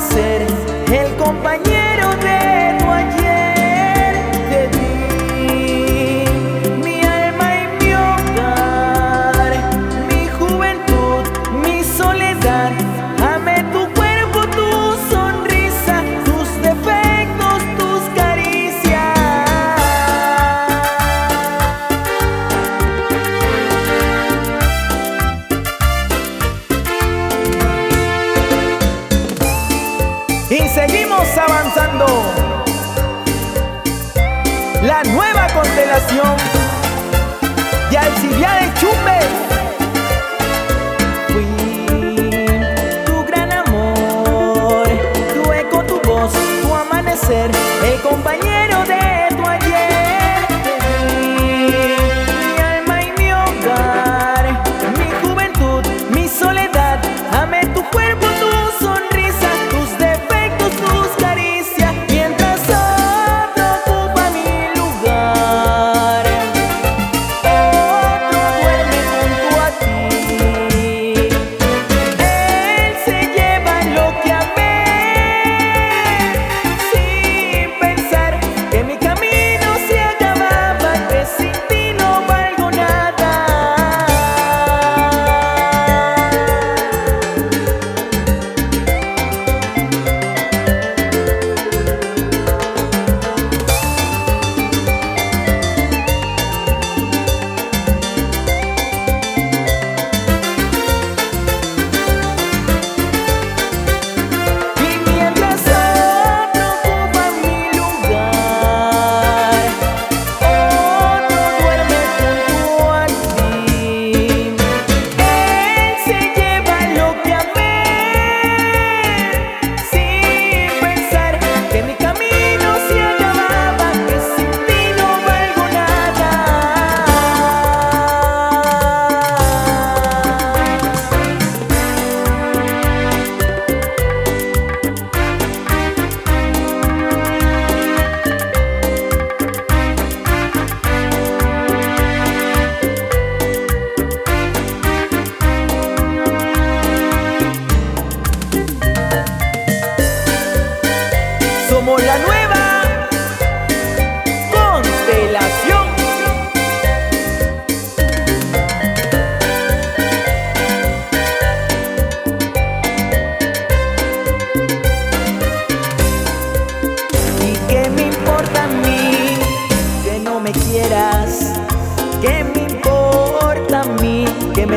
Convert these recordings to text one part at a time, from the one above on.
ser el compañero. avanzando. La nueva constelación de Alcibiades Chumbe.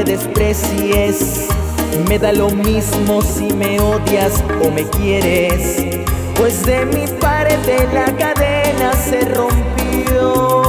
me desprecies. Me da lo mismo si me odias o me quieres, pues de mi parte la cadena se rompió.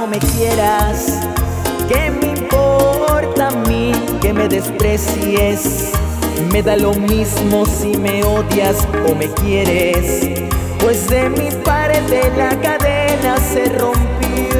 no me quieras, que me importa a mí que me desprecies. Me da lo mismo si me odias o me quieres, pues de mi parte la cadena se rompió.